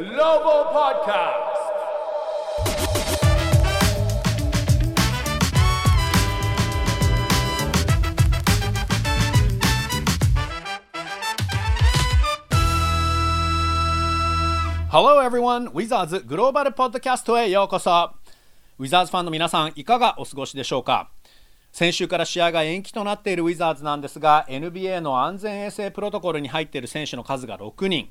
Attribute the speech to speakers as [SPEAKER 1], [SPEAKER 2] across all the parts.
[SPEAKER 1] Global Podcast. Hello everyone! Wizards グローバルポッドキャストへようこそウィザーズファンの皆さんいかがお過ごしでしょうか？先週から試合が延期となっているウィザーズなんですが NBA の安全衛生プロトコルに入っている選手の数が6人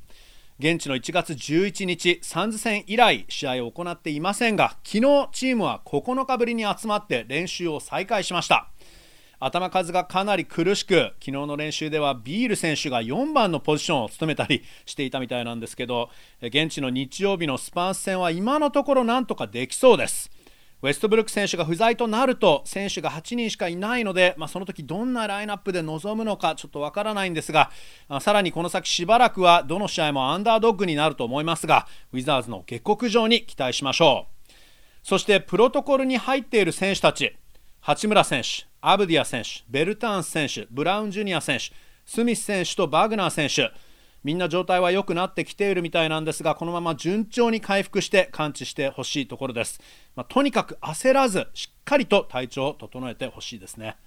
[SPEAKER 1] 現地の1月11日サンズ戦以来試合を行っていませんが昨日チームは9日ぶりに集まって練習を再開しました。頭数がかなり苦しく昨日の練習ではビール選手が4番のポジションを務めたりしていたみたいなんですけど現地の日曜日のスパンス戦は今のところなんとかできそうです。ウェストブルック選手が不在となると選手が8人しかいないので、まあ、その時どんなラインナップで臨むのかちょっとわからないんですがさらにこの先しばらくはどの試合もアンダードッグになると思いますがウィザーズの下克上に期待しましょう。そしてプロトコルに入っている選手たち八村選手アブディア選手、ベルターン選手、ブラウンジュニア選手、スミス選手とバグナー選手、みんな状態は良くなってきているみたいなんですが、このまま順調に回復して完治してほしいところです。まあ、とにかく焦らず、しっかりと体調を整えてほしいですね。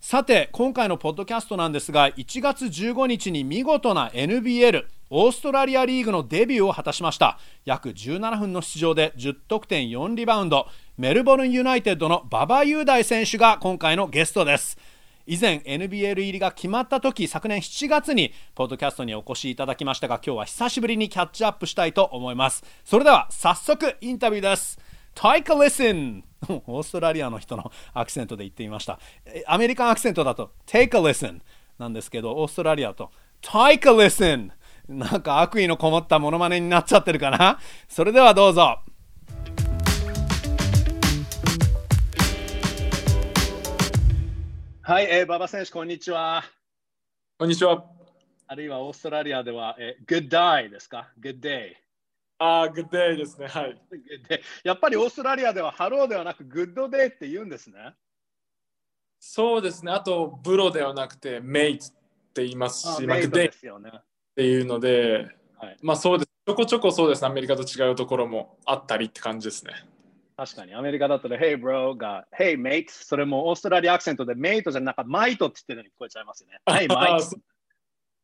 [SPEAKER 1] さて今回のポッドキャストなんですが1月15日に見事な NBL オーストラリアリーグのデビューを果たしました約17分の出場で10得点4リバウンドメルボルンユナイテッドの馬場雄大選手が今回のゲストです以前 NBL 入りが決まった時昨年7月にポッドキャストにお越しいただきましたが今日は久しぶりにキャッチアップしたいと思います。それでは早速インタビューです。Take a listen! オーストラリアの人のアクセントで言ってみました。アメリカンアクセントだと Take a listen なんですけどオーストラリアと Take a listen! なんか悪意のこもったモノマネになっちゃってるかな？それではどうぞ。はい、えー、馬場選手、こんにちは。
[SPEAKER 2] こんにちは。
[SPEAKER 1] あるいはオーストラリアでは、えー、Good day ですか ?Good day。
[SPEAKER 2] ああ、 G'day ですね。はい。
[SPEAKER 1] やっぱりオーストラリアではハローではなく good day って言うんですね。
[SPEAKER 2] そうですね。あと、 broではなくて mate って言いますし、
[SPEAKER 1] まあ、 G'day って
[SPEAKER 2] いうので、はい、まあそうです。ちょこちょこそうですね。アメリカと違うところもあったりって感じですね。
[SPEAKER 1] 確かに、アメリカだとね、Hey bro が Hey mate、それもオーストラリアアクセントで mate じゃなくてマイトって言ってるのに聞こえちゃいますよね。Hey mate。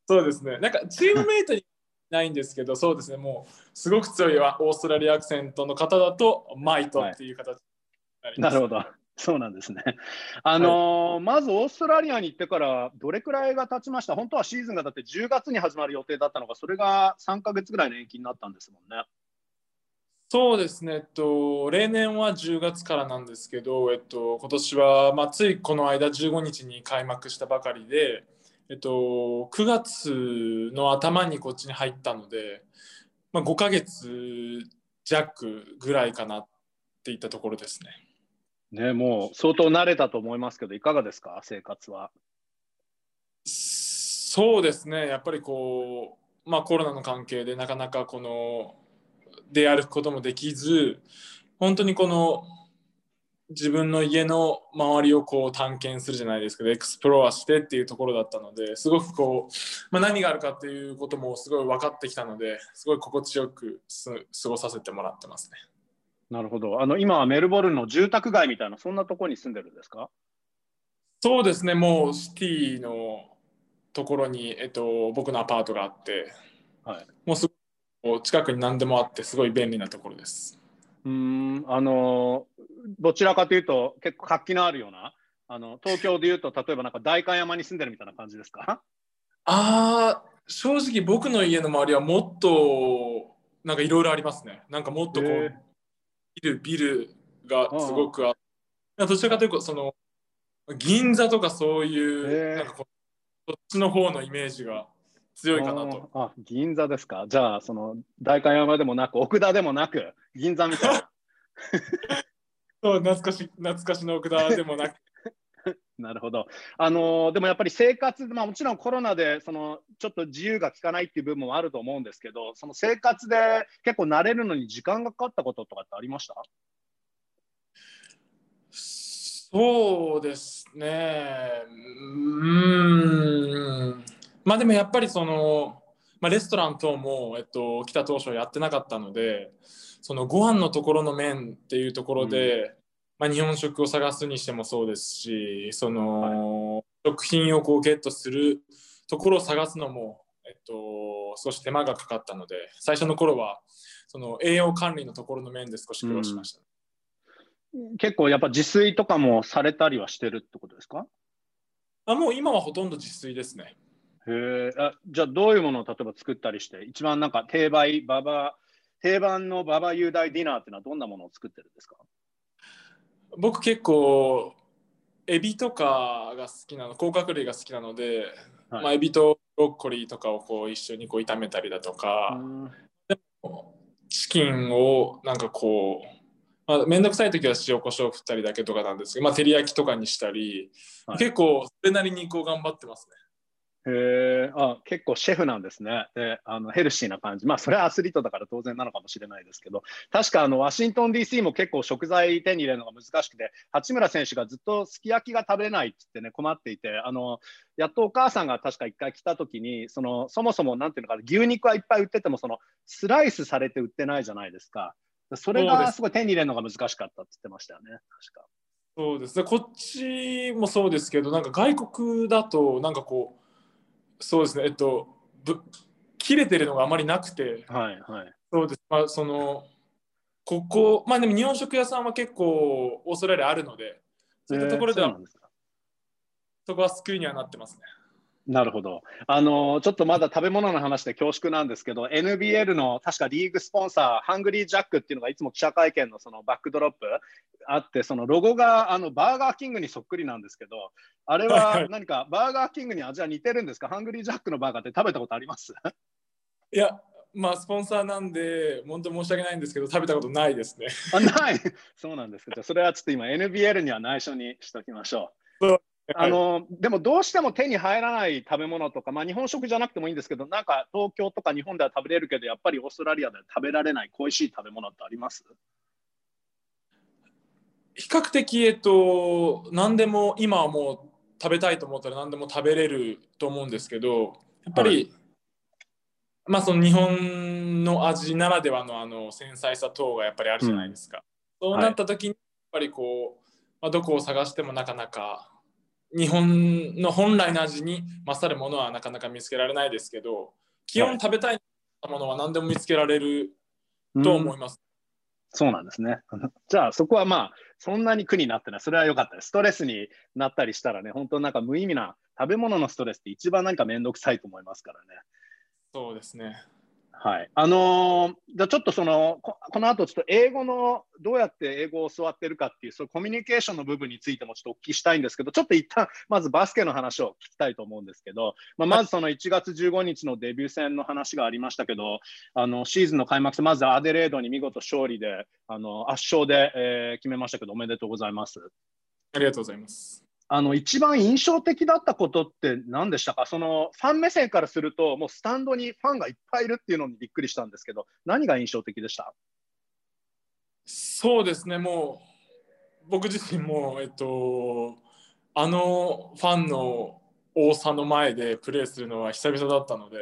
[SPEAKER 2] そうですね。なんかチームメイトにないんですけど、そうですね、もうすごく強いオーストラリアアクセントの方だと、マイトっていう形
[SPEAKER 1] ななるほど。そうなんですね。あのーはい、まずオーストラリアに行ってからどれくらいが経ちました？本当はシーズンがだって10月に始まる予定だったのが、それが3か月ぐらいの延期になったんですもんね。
[SPEAKER 2] そうですね、えっと、例年は10月からなんですけど、えっと、今年は、まあ、ついこの間15日に開幕したばかりで、えっと、9月の頭にこっちに入ったので、まあ、5ヶ月弱ぐらいかなっていったところですね。
[SPEAKER 1] ね、もう相当慣れたと思いますけど、いかがですか、生活は。
[SPEAKER 2] そうですね、やっぱりこう、まあ、コロナの関係でなかなかこの出歩くこともできず、本当にこの自分の家の周りをこう探検するじゃないですけど explore してっていうところだったのですごくこう、まあ、何があるかっていうこともすごい分かってきたのですごい心地よく過ごさせてもらってますね。
[SPEAKER 1] なるほど。あの今はメルボルンの住宅街みたいなそんなところに住んでるんですか？
[SPEAKER 2] そうですね。もうシティのところに、えっと、僕のアパートがあって、はい、もうすご近くに何でもあってすごい便利なところです。
[SPEAKER 1] うんあのどちらかというと結構活気のあるようなあの東京でいうと例えばなんか代官山に住んでるみたいな感じですか？
[SPEAKER 2] あ正直僕の家の周りはもっとなんかいろいろありますね。なんかもっとこうビルビルがすごくあって。どちらかというとその銀座とかそういうなんかこっちの方のイメージが強いかなと。
[SPEAKER 1] あ銀座ですか？じゃあその代官山でもなく奥田でもなく銀座みたいな。
[SPEAKER 2] そう懐かし懐かしの奥田でもなく
[SPEAKER 1] なるほど。あのー、でもやっぱり生活、まあ、もちろんコロナでそのちょっと自由が利かないっていう部分もあると思うんですけど、その生活で結構慣れるのに時間がかかったこととかってありました？
[SPEAKER 2] そうですね。うん。まあでもやっぱりその、ままあ、レストラン等も、えっと、来た当初やってなかったのでそのご飯のところの面っていうところで、うん、まあ、日本食を探すにしてもそうですしその、はい、食品をこうゲットするところを探すのも、えっと、少し手間がかかったので最初の頃はその栄養管理のところの面で少し苦労しました、
[SPEAKER 1] うん、結構やっぱ自炊とかもされたりはしてるってことですか？
[SPEAKER 2] あもう今はほとんど自炊ですね。
[SPEAKER 1] へえじゃあどういうものを例えば作ったりして一番なんか定番ババ定番のババ雄大ディナーっていうのはどんなものを作ってるんですか？
[SPEAKER 2] 僕結構エビとかが好きなの甲殻類が好きなので、はい、まあ、エビとブロッコリーとかをこう一緒にこう炒めたりだとかチキンをなんかこうまあ、めんどくさい時は塩コショウ振ったりだけとかなんですけど、まあ、照り焼きとかにしたり、はい、結構それなりにこう頑張ってますね。
[SPEAKER 1] へえあ結構シェフなんですね。であのヘルシーな感じ。まあそれはアスリートだから当然なのかもしれないですけど。確かあのワシントン DC も結構食材手に入れるのが難しくて八村選手がずっとすき焼きが食べれないってってね困っていてあのやっとお母さんが確か1回来た時にそのそもそもなんていうのかな牛肉はいっぱい売っててもそのスライスされて売ってないじゃないですか。それがす。ごい手に入れるのが難しかったって言ってましたよね。確か。
[SPEAKER 2] そうです。ねこっちもそうですけどなんか外国だとなんかこうそうですね、えっと、ぶ切れてるのがあまりなくて、
[SPEAKER 1] はいはい、
[SPEAKER 2] そうです、まあ、そのここ、まあでも日本食屋さんは結構オーストラリアあるので、そういったところでは、えー、そこは救いにはなってますね。
[SPEAKER 1] なるほど。あのちょっとまだ食べ物の話で恐縮なんですけど、NBL の確かリーグスポンサー、ハングリージャックっていうのがいつも記者会見のそのバックドロップあって、そのロゴがあのバーガーキングにそっくりなんですけど、あれは何かバーガーキングに味は似てるんですか？ハングリージャックのバーガーって食べたことあります？
[SPEAKER 2] いや、まあ、スポンサーなんで、本当申し訳ないんですけど、食べたことないですね。
[SPEAKER 1] あないそうなんですけど、それはちょっと今 NBL には内緒にしておきましょう。あのでもどうしても手に入らない食べ物とか、まあ、日本食じゃなくてもいいんですけど、なんか東京とか日本では食べれるけど、やっぱりオーストラリアでは食べられない恋しい食べ物ってあります？
[SPEAKER 2] 比較的、えっと、何でも今はもう食べたいと思ったら何でも食べれると思うんですけど、やっぱり、はい、まあその日本の味ならではのあの繊細さ等がやっぱりあるじゃないですか。うん、そうなった時に、やっぱりこう、まあ、どこを探してもなかなか日本の本来の味に勝るものはなかなか見つけられないですけど基本食べたいものは何でも見つけられると思います。
[SPEAKER 1] そうなんですね。じゃあそこはまあそんなに苦になってない。それは良かったです。ストレスになったりしたらね、本当なんか無意味な食べ物のストレスって一番何か面倒くさいと思いますからね。
[SPEAKER 2] そうですね。
[SPEAKER 1] はい。あのー、じゃちょっとそのこ、この後ちょっと英語の、どうやって英語を教わってるかっていう、そのコミュニケーションの部分についてもちょっとお聞きしたいんですけど、ちょっと一旦、まずバスケの話を聞きたいと思うんですけど、まあ、まずその1月15日のデビュー戦の話がありましたけど、あの、シーズンの開幕戦、まずアデレードに見事勝利で、あの、圧勝で、えー、決めましたけど、おめでとうございます。
[SPEAKER 2] ありがとうございます。
[SPEAKER 1] あの一番印象的だったことって何でしたか？そのファン目線からすると、もうスタンドにファンがいっぱいいるっていうのにびっくりしたんですけど、何が印象的でした？
[SPEAKER 2] そうですね、もう僕自身も、えっと、あのファンの多さの前でプレーするのは久々だったので、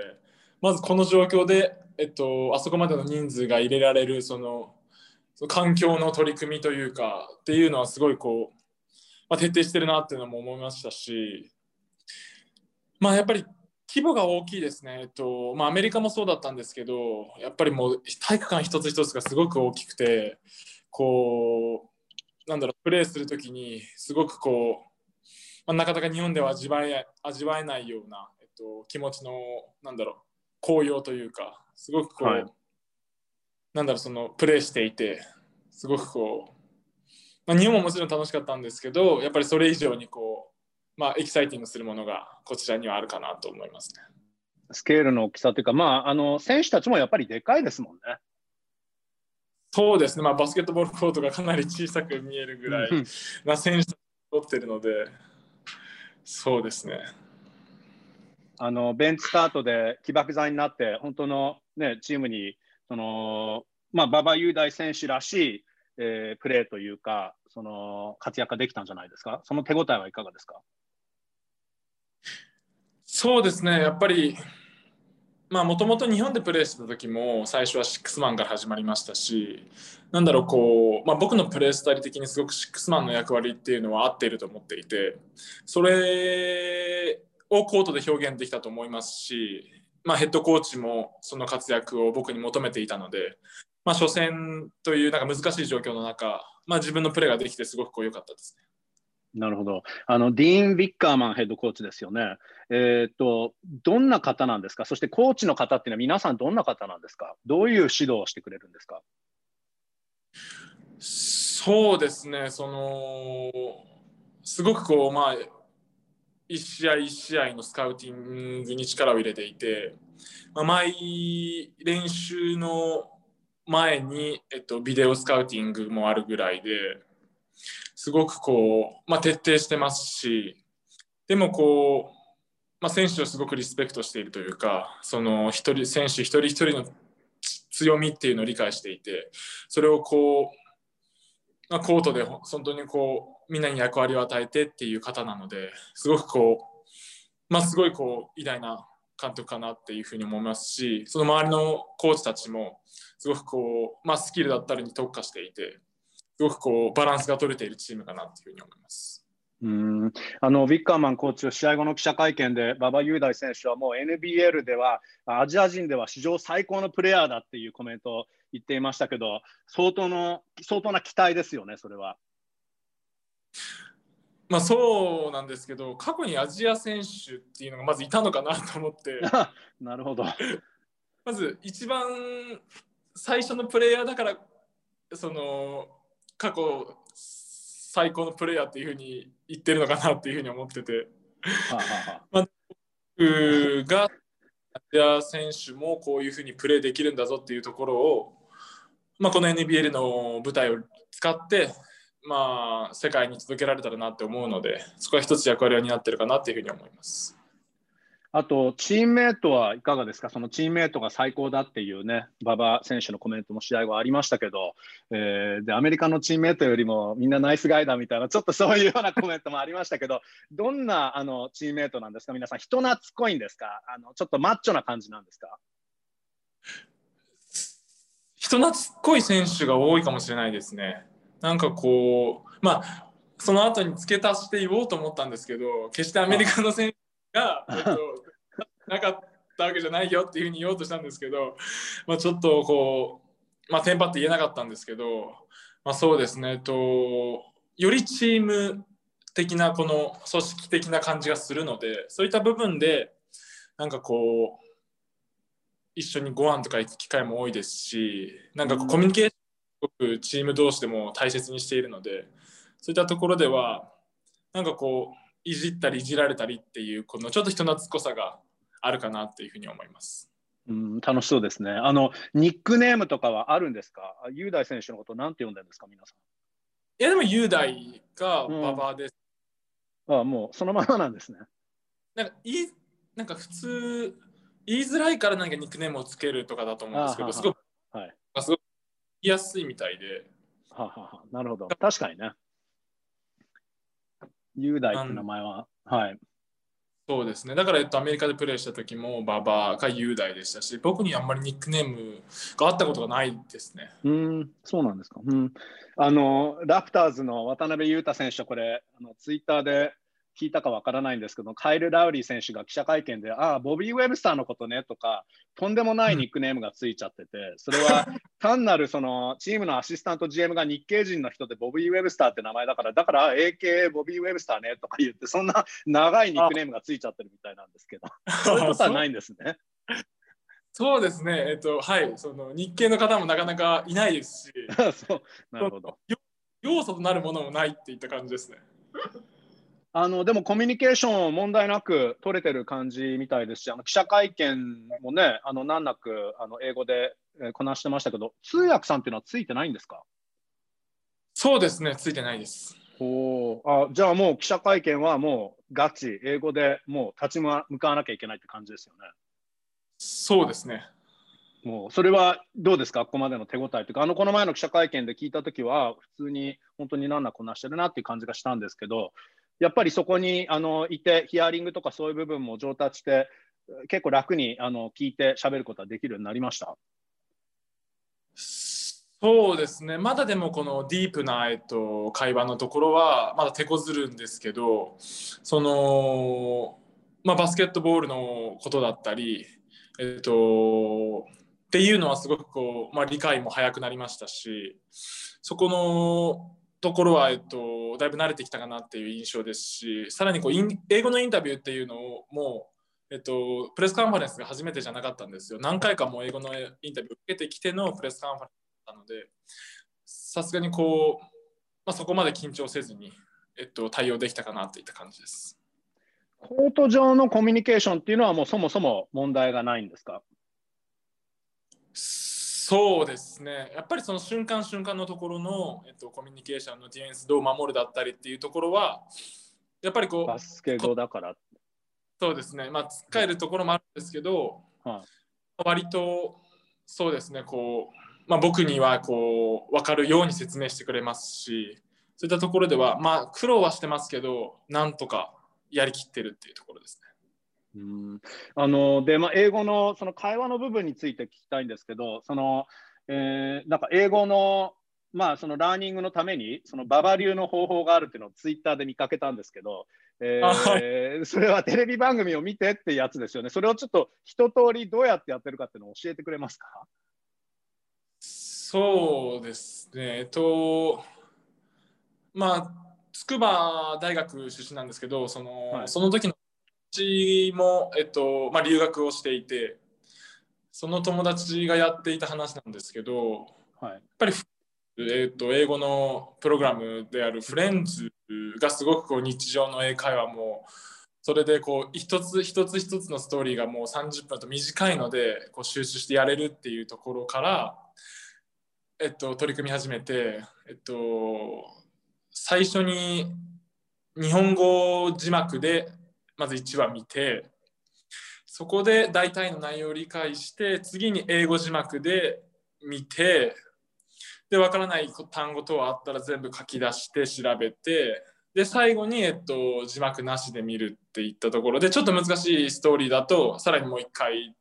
[SPEAKER 2] まずこの状況で、えっと、あそこまでの人数が入れられるその環境の取り組みというかっていうのはすごいこうまあ、徹底してるなっていうのも思いましたし、まあ、やっぱり規模が大きいですね、えっとまあ、アメリカもそうだったんですけどやっぱりもう体育館一つ一つがすごく大きくてこうなんだろうプレーする時にすごくこう、まあ、なかなか日本では味わえ味わえないような、えっと、気持ちのなんだろう高揚というかすごくこう、はい、なんだろうそのプレーしていてすごくこうまあ、日本ももちろん楽しかったんですけどやっぱりそれ以上にこう、まあ、エキサイティングするものがこちらにはあるかなと思いますね。
[SPEAKER 1] スケールの大きさというか、まあ、あの選手たちもやっぱりでかいですもんね。
[SPEAKER 2] そうですね、まあ、バスケットボールコートがかなり小さく見えるぐらいな選手たちを取ってるので、そうですね。
[SPEAKER 1] あのベンチスタートで起爆剤になって、本当の、ね、チームにその、まあ、馬場雄大選手らしいえー、プレーというか、その活躍ができたんじゃないですか、その手応えはいかがですか？
[SPEAKER 2] そうですね、やっぱり、まあもともと日本でプレーしてた時も最初はシックスマンから始まりましたしなんだろうこう、まあ、僕のプレースタイル的にすごくシックスマンの役割っていうのは合っていると思っていてそれをコートで表現できたと思いますし、まあ、ヘッドコーチもその活躍を僕に求めていたので、まあ、初戦というなんか難しい状況の中、まあ、自分のプレーができてすごく良かったですね。
[SPEAKER 1] なるほど。あの、ディーン・ビッカーマンヘッドコーチですよね。えっ、と、どんな方なんですか？そしてコーチの方っていうのは皆さんどんな方なんですか？どういう指導をしてくれるんですか？
[SPEAKER 2] そうですね、その、すごくこう、まあ、一試合一試合のスカウティングに力を入れていて、まあ、毎練習の前に、えっと、ビデオスカウティングもあるぐらいですごくこう、まあ、徹底してますしでもこう、まあ、選手をすごくリスペクトしているというかその一人選手一人一人の強みっていうのを理解していてそれをこう、まあ、コートで本当にこうみんなに役割を与えてっていう方なのですごくこう、まあ、すごいこう偉大な監督かなっていうふうに思いますしその周りのコーチたちもすごくこう、まあ、スキルだったりに特化していてすごくこうバランスが取れているチームかなというふうに思います。
[SPEAKER 1] うんあのビッカーマンコーチは試合後の記者会見で馬場雄大選手はもう NBL ではアジア人では史上最高のプレーヤーだっていうコメントを言っていましたけど相当の相当な期待ですよね、それは。
[SPEAKER 2] まあそうなんですけど過去にアジア選手っていうのがまずいたのかなと思って。
[SPEAKER 1] なるほど。
[SPEAKER 2] まず一番最初のプレイヤーだからその過去最高のプレーヤーっていうふうに言ってるのかなっていうふうに思ってて。まあ、僕がアジア選手もこういうふうにプレーできるんだぞっていうところを、まあ、この NBL の舞台を使って、まあ、世界に届けられたらなって思うのでそこは一つ役割を担ってるかなっていうふうに思います。
[SPEAKER 1] あと、チームメートはいかがですか、そのチームメートが最高だっていうね、馬場選手のコメントも試合後ありましたけど、えー、でアメリカのチームメートよりもみんなナイスガイダーみたいな、ちょっとそういうようなコメントもありましたけど、どんなあのチームメートなんですか、皆さん、人懐っこいんですか？あの、ちょっとマッチョな感じなんですか？
[SPEAKER 2] 人懐っこい選手が多いかもしれないですね。なんかこう、まあ、その後に付け足して言おうと思ったんですけど、決してアメリカの選手が、えっと、なかったわけじゃないよっていうふうに言おうとしたんですけど、まあ、ちょっとこう、まあ、テンパって言えなかったんですけど、まあ、そうですね、えっと、よりチーム的なこの組織的な感じがするのでそういった部分でなんかこう一緒にご飯とか行く機会も多いですしなんかコミュニケーションすごくチーム同士でも大切にしているのでそういったところではなんかこういじったりいじられたりっていうこのちょっと人懐っこさがあるかなっていうふうに思います。
[SPEAKER 1] うん、楽しそうですね。あのニックネームとかはあるんですか？雄大選手のことなんて呼んでるんですか皆さん？
[SPEAKER 2] いやでも雄大が馬場です。
[SPEAKER 1] うん、ああもうそのままなんですね。
[SPEAKER 2] なんかいいなんか普通言いづらいからなんかニックネームをつけるとかだと思うんですけど、すごく、はい、すごく言いやすいみたいで。
[SPEAKER 1] はははなるほど。確かにね。雄大って名前は、はい。
[SPEAKER 2] そうですね。だから、えっと、アメリカでプレーした時も、馬場か雄大でしたし、僕にあんまりニックネームがあったことがないですね。
[SPEAKER 1] うん、そうなんですか。うん。あの、ラプターズの渡辺裕太選手、これ、あのツイッターで聞いたかわからないんですけど、カイル・ラウリー選手が記者会見で、ああ、ボビー・ウェブスターのことねとか、とんでもないニックネームがついちゃってて、それは 単なるそのチームのアシスタント GM が日系人の人でボビー・ウェブスターって名前だから、だから AK ボビー・ウェブスターねとか言って、そんな長いニックネームがついちゃってるみたいなんですけど、そういうことはないんですね。
[SPEAKER 2] そうですね、えっと、はい、その日系の方もなかなかいないですし、
[SPEAKER 1] そうなるほど
[SPEAKER 2] 要素となるものもないっていった感じですね。
[SPEAKER 1] あのでもコミュニケーション問題なく取れてる感じみたいですし、あの記者会見もね、あの難なくあの英語でこなしてましたけど、通訳さんっていうのはついてないんですか？
[SPEAKER 2] そうですね、ついてないです。
[SPEAKER 1] おあじゃあもう記者会見はもうガチ、英語でもう立ち向かわなきゃいけないって感じですよね。
[SPEAKER 2] そうですね。
[SPEAKER 1] もうそれはどうですか、ここまでの手応えというか、あのこの前の記者会見で聞いたときは、普通に本当に難なくこなしてるなっていう感じがしたんですけど、やっぱりそこにあのいて、ヒアリングとかそういう部分も上達して、結構楽にあの聞いて喋ることはできるようになりました？
[SPEAKER 2] そうですね、まだでもこのディープな、えっと、会話のところはまだ手こずるんですけど、その、まあ、バスケットボールのことだったり、えっと、っていうのはすごくこう、まあ、理解も早くなりましたし、そこのところは、えっと、だいぶ慣れてきたかなっていう印象ですし、さらにこう英語のインタビューっていうのをもう、えっと、プレスカンファレンスが初めてじゃなかったんですよ。何回かも英語のインタビューを受けてきてのプレスカンファレンスったのでさすがにこう、まあ、そこまで緊張せずに、えっと、対応できたかなといった感じです。
[SPEAKER 1] コート上のコミュニケーションっていうのはもうそもそも問題がないんですか？
[SPEAKER 2] そうですね、やっぱりその瞬間瞬間のところの、えっと、コミュニケーションのディフェンスどう守るだったりっていうところは、やっぱりこう、
[SPEAKER 1] バスケ語だから。
[SPEAKER 2] そうですね、まあ、使えるところもあるんですけど、はい、割とそうですね、こう、まあ、僕にはこう分かるように説明してくれますしそういったところではまあ苦労はしてますけどなんとかやりきってるっていうところですね。
[SPEAKER 1] うん。あのでまあ、英語のその会話の部分について聞きたいんですけどその、えー、なんか英語の,、まあそのラーニングのためにそのババ流の方法があるっていうのをツイッターで見かけたんですけど、えー、それはテレビ番組を見てってやつですよね。それをちょっと一通りどうやってやってるかっていうのを教えてくれますか？
[SPEAKER 2] そうですね、えっと、まあ、筑波大学出身なんですけど、その,、はい、その時の友達も、えっとまあ、留学をしていて、その友達がやっていた話なんですけど、はい、やっぱり、えっと、英語のプログラムであるフレンズがすごくこう日常の英会話もそれでこう一つ一つ一つのストーリーがもう30分と短いのでこう集中してやれるっていうところからえっと、取り組み始めて、えっと、最初に日本語字幕でまず1話見てそこで大体の内容を理解して次に英語字幕で見てで分からない単語等あったら全部書き出して調べてで最後に、えっと、字幕なしで見るっていったところ。でちょっと難しいストーリーだとさらにもう一回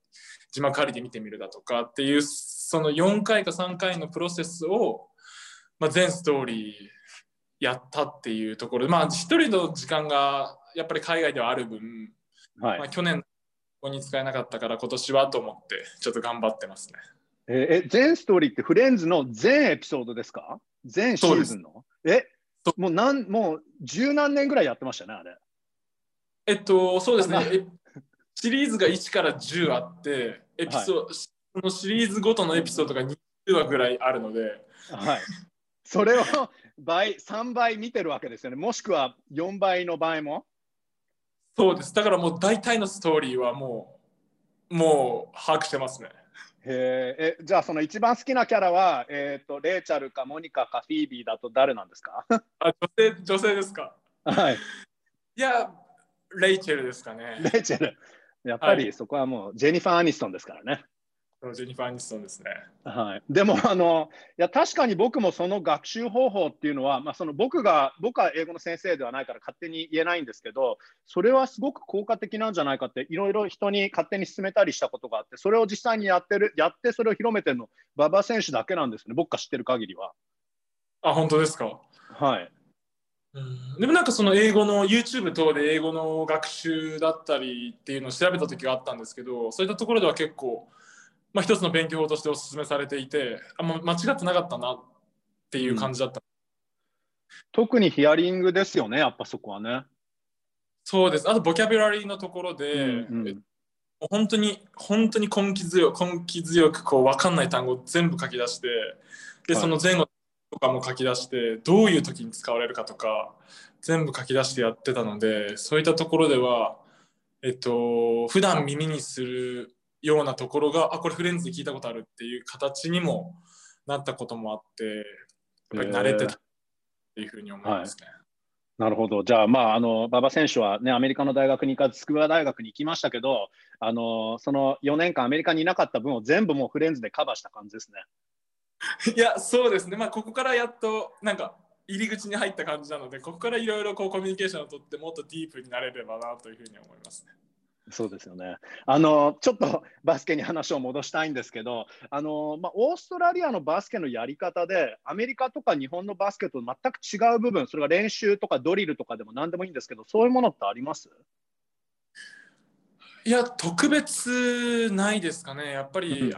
[SPEAKER 2] 字幕ありで見てみるだとかっていうその4回か3回のプロセスを、まあ、全ストーリーやったっていうところ。で、まあ、一人の時間がやっぱり海外ではある分、はい、まあ、去年ここに使えなかったから今年はと思ってちょっと頑張ってますね。
[SPEAKER 1] えー、全ストーリーってフレンズの全エピソードですか？全シーズンの？え？もう何もう十何年ぐらいやってましたねあれ。
[SPEAKER 2] えっとそうですね。シリーズが1から10あってエピソはい。そのシリーズごとのエピソードが20話ぐらいあるので、
[SPEAKER 1] はい、それを 倍3倍見てるわけですよね。もしくは4倍の場合も？
[SPEAKER 2] そうです。だからもう大体のストーリーはもうもう把握してますね。
[SPEAKER 1] へえじゃあその一番好きなキャラは、えーと、レイチャルかモニカかフィービーだと誰なんですか？
[SPEAKER 2] あ女性女性ですか？
[SPEAKER 1] はい。
[SPEAKER 2] いやレイチェルですかね。
[SPEAKER 1] レイチェル。やっぱりそこはもうジェニファー・アニストンですからね
[SPEAKER 2] ジェニファー・アニストンですね。
[SPEAKER 1] はい、でもあのいや確かに僕もその学習方法っていうのは、まあ、その僕が僕は英語の先生ではないから勝手に言えないんですけどそれはすごく効果的なんじゃないかっていろいろ人に勝手に勧めたりしたことがあってそれを実際にやってるやってそれを広めてるの馬場選手だけなんですね僕が知ってる限りは。
[SPEAKER 2] あ本当ですか？
[SPEAKER 1] はい。
[SPEAKER 2] うんでもなんかその英語の YouTube 等で英語の学習だったりっていうのを調べた時があったんですけどそういったところでは結構まあ、一つの勉強法としてお勧めされていてあ、ま間違ってなかったなっていう感じだった、うん、
[SPEAKER 1] 特にヒアリングですよねやっぱそこはね。
[SPEAKER 2] そうです。あとボキャブラリーのところで、うんうん、本当に本当に根気強く根気強くこう分かんない単語を全部書き出してでその前後とかも書き出してどういう時に使われるかとか全部書き出してやってたのでそういったところではえっと普段耳にするようなところがあこれフレンズで聞いたことあるっていう形にもなったこともあってやっぱり慣れてたっていうふうに思いますね。はい
[SPEAKER 1] なるほど。じゃあ、まあ、あの馬場選手は、ね、アメリカの大学に行かず、筑波大学に行きましたけど、あのその4年間、アメリカにいなかった分を全部もうフレンズでカバーした感じですね。
[SPEAKER 2] いや、そうですね、まあ、ここからやっと、なんか、入り口に入った感じなので、ここからいろいろコミュニケーションをとって、もっとディープになれればなというふうに思いますね。
[SPEAKER 1] そうですよね。あのちょっとバスケに話を戻したいんですけど、あのまあ、オーストラリアのバスケのやり方で、アメリカとか日本のバスケと全く違う部分、それが練習とかドリルとかでも何でもいいんですけど、そういうものってあります？
[SPEAKER 2] いや、特別ないですかね。やっぱり、うん、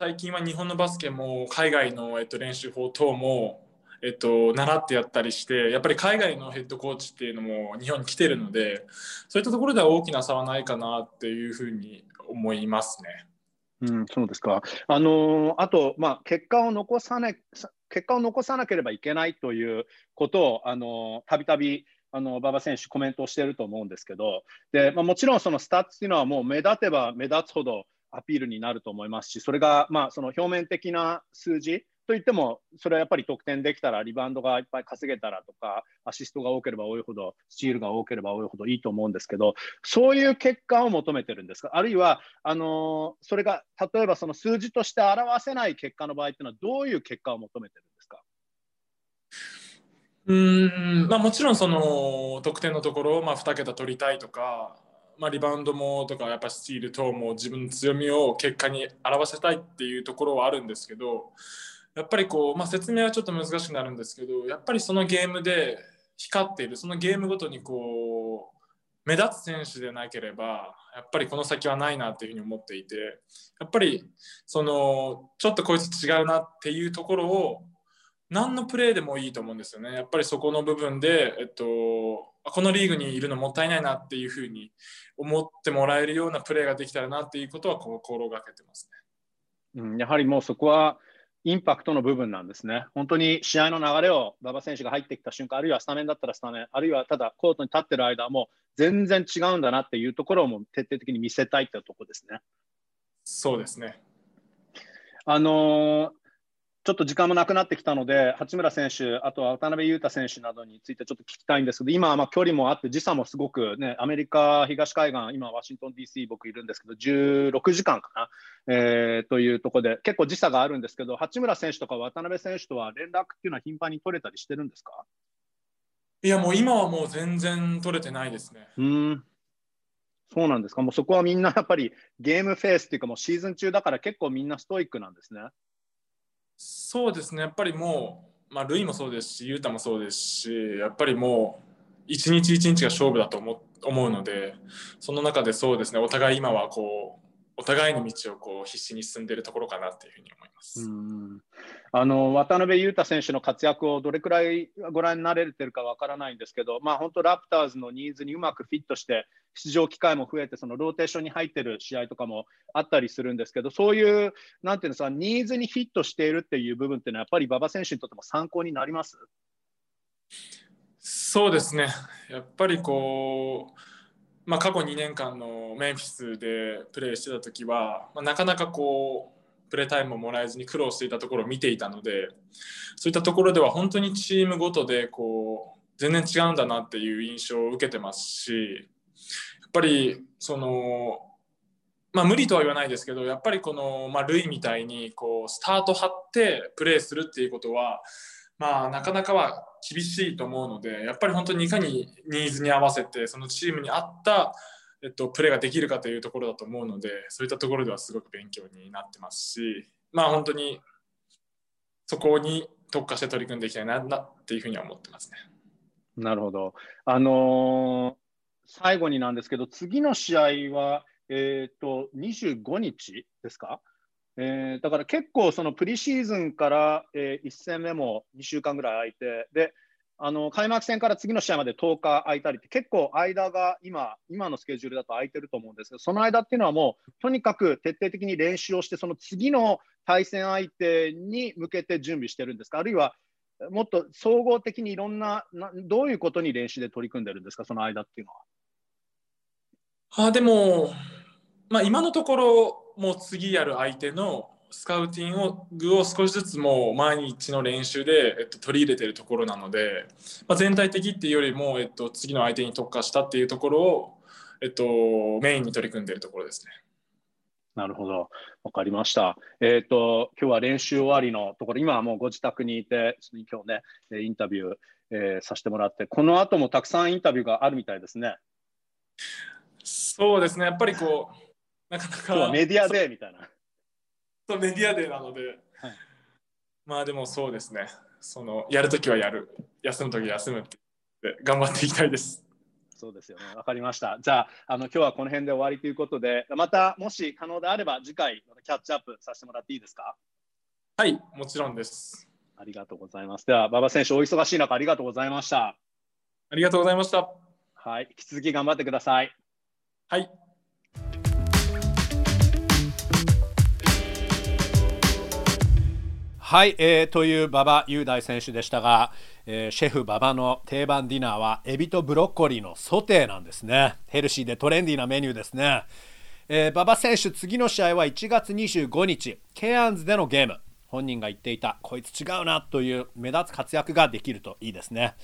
[SPEAKER 2] 最近は日本のバスケも海外の、えっと、練習法等もえっと、習ってやったりしてやっぱり海外のヘッドコーチっていうのも日本に来てるのでそういったところでは大きな差はないかなっていうふうに思いますね。
[SPEAKER 1] うん、そうですか。あのあと、まあ、結果を残さな結果を残さなければいけないということを、あのたびたびあの馬場選手コメントをしていると思うんですけどで、まあ、もちろんそのスタッツというのはもう目立てば目立つほどアピールになると思いますしそれがまあその表面的な数字といっても、それはやっぱり得点できたら、リバウンドがいっぱい稼げたらとか、アシストが多ければ多いほど、スチールが多ければ多いほどいいと思うんですけど、そういう結果を求めてるんですか、あるいは、あのそれが例えばその数字として表せない結果の場合っていうのは、どういう結果を求めてるんですか？
[SPEAKER 2] うんまあ、もちろんその得点のところをまあ2桁取りたいとか、まあ、リバウンドもとかやっぱスチール等も自分の強みを結果に表せたいっていうところはあるんですけどやっぱりこう、まあ、説明はちょっと難しくなるんですけどやっぱりそのゲームで光っているそのゲームごとにこう目立つ選手でなければやっぱりこの先はないなっていうふうに思っていてやっぱりそのちょっとこいつ違うなっていうところを何のプレーでもいいと思うんですよね。やっぱりそこの部分で、えっと、このリーグにいるのもったいないなっていうふうに思ってもらえるようなプレーができたらなっていうことは心がけてます
[SPEAKER 1] ね。うん、やはりもうそこはインパクトの部分なんですね。本当に試合の流れを馬場選手が入ってきた瞬間、あるいはスタメンだったらスタメン、あるいはただコートに立ってる間も全然違うんだなっていうところをも徹底的に見せたいっていうところですね。
[SPEAKER 2] そうですね。
[SPEAKER 1] あのちょっと時間もなくなってきたので、八村選手、あとは渡辺裕太選手などについてちょっと聞きたいんですけど、今はま距離もあって、時差もすごく、ね、アメリカ東海岸、今、ワシントン DC、僕いるんですけど、16時間かな、えー、というところで、結構時差があるんですけど、八村選手とか渡辺選手とは連絡っていうのは頻繁に取れたりしてるんですか？
[SPEAKER 2] いや、もう今はもう全然取れてないですね。
[SPEAKER 1] うんそうなんですか、もうそこはみんなやっぱりゲームフェースっていうか、もうシーズン中だから結構みんなストイックなんですね。
[SPEAKER 2] そうですね、やっぱりもう、まあ、ルイもそうですし、ユータもそうですし、やっぱりもう、一日一日が勝負だと思思うので、その中でそうですね、お互い今はこう、お互いの道をこう必死に進んでいるところかなというふうに思います。
[SPEAKER 1] あの渡辺裕太選手の活躍をどれくらいご覧になれてるかわからないんですけど、まあ、本当、ラプターズのニーズにうまくフィットして、出場機会も増えて、そのローテーションに入ってる試合とかもあったりするんですけど、そういう、なんていうんですか、ニーズにフィットしているっていう部分っていうのは、やっぱり馬場選手にとっても参考になります？
[SPEAKER 2] そうですね、やっぱりこう、まあ、過去2年間のメンフィスでプレーしてた時は、まあ、なかなかこうプレータイムももらえずに苦労していたところを見ていたのでそういったところでは本当にチームごとでこう全然違うんだなっていう印象を受けてますしやっぱりそのまあ無理とは言わないですけどやっぱりこの、まあ、ルイみたいにこうスタート張ってプレーするっていうことはまあ、なかなかは厳しいと思うのでやっぱり本当にいかにニーズに合わせてそのチームに合った、えっと、プレーができるかというところだと思うのでそういったところではすごく勉強になってますしまあ本当にそこに特化して取り組んでいきたいなっていうふうには思ってますね。
[SPEAKER 1] なるほど。あのー、最後になんですけど次の試合は、えーと25日ですか？えー、だから結構そのプリシーズンから、えー、1戦目も2週間ぐらい空いてであの開幕戦から次の試合まで10日空いたりって結構間が今今のスケジュールだと空いてると思うんですけどその間っていうのはもうとにかく徹底的に練習をしてその次の対戦相手に向けて準備してるんですか？あるいはもっと総合的にいろんななどういうことに練習で取り組んでるんですか？その間っていうの
[SPEAKER 2] は。あでも、まあ、今のところもう次やる相手のスカウティングを少しずつもう毎日の練習で、えっと、取り入れてるところなので、まあ、全体的っていうよりも、えっと、次の相手に特化したっていうところを、えっと、メインに取り組んでいるところですね。
[SPEAKER 1] なるほど、わかりました。えっ、ー、と今日は練習終わりのところ、今はもうご自宅にいて、今日ねインタビュー、えー、させてもらって、この後もたくさんインタビューがあるみたいですね。
[SPEAKER 2] そうですね、やっぱりこう、なかなか。
[SPEAKER 1] メディアデーみたいな。
[SPEAKER 2] そうメディアデーなので、はい、まあでもそうですね、そのやるときはやる、休むときは休むって頑張っていきたいです。
[SPEAKER 1] そうですよね。わかりました。じゃあ、あの今日はこの辺で終わりということで、またもし可能であれば次回キャッチアップさせてもらっていいですか？
[SPEAKER 2] はい、もちろんです。
[SPEAKER 1] ありがとうございます。では、馬場選手、お忙しい中、ありがとうございました。
[SPEAKER 2] ありがとうございました。
[SPEAKER 1] はい、引き続き頑張ってください。
[SPEAKER 2] はい。
[SPEAKER 1] はい、えー、という馬場雄大選手でしたが、えー、シェフ馬場の定番ディナーはエビとブロッコリーのソテーなんですね。ヘルシーでトレンディーなメニューですね、えー、馬場選手次の試合は1月25日ケアンズでのゲーム。本人が言っていたこいつ違うなという目立つ活躍ができるといいですね。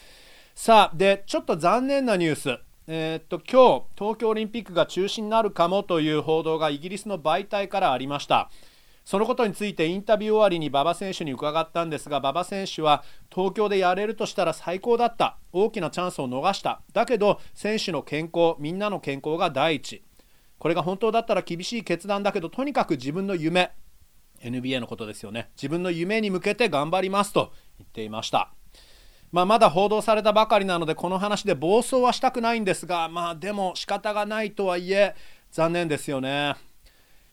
[SPEAKER 1] さあでちょっと残念なニュース。えー、っと今日東京オリンピックが中止になるかもという報道がイギリスの媒体からありました。そのことについてインタビュー終わりに馬場選手に伺ったんですが馬場選手は東京でやれるとしたら最高だった。大きなチャンスを逃した。だけど選手の健康みんなの健康が第一。これが本当だったら厳しい決断だけどとにかく自分の夢。NBA のことですよね。自分の夢に向けて頑張りますと言っていました。まあ、まだ報道されたばかりなのでこの話で暴走はしたくないんですがまあでも仕方がないとはいえ残念ですよね。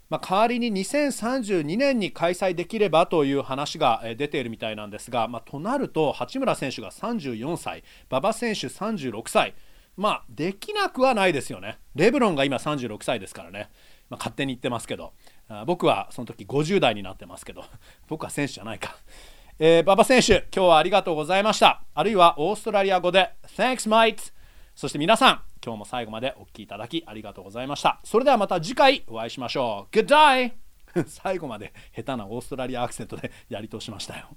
[SPEAKER 1] まあ、代わりに2032年に開催できればという話が出ているみたいなんですが、まあ、となると八村選手が34歳馬場選手36歳まあできなくはないですよね。レブロンが今36歳ですからね、まあ、勝手に言ってますけど。僕はその時50代になってますけど。僕は選手じゃないか、えー、馬場選手今日はありがとうございました。あるいはオーストラリア語で Thanks mate! そして皆さん今日も最後までお聴きいただきありがとうございました。それではまた次回お会いしましょう。Good day! 最後まで下手なオーストラリアアクセントでやり通しましたよ。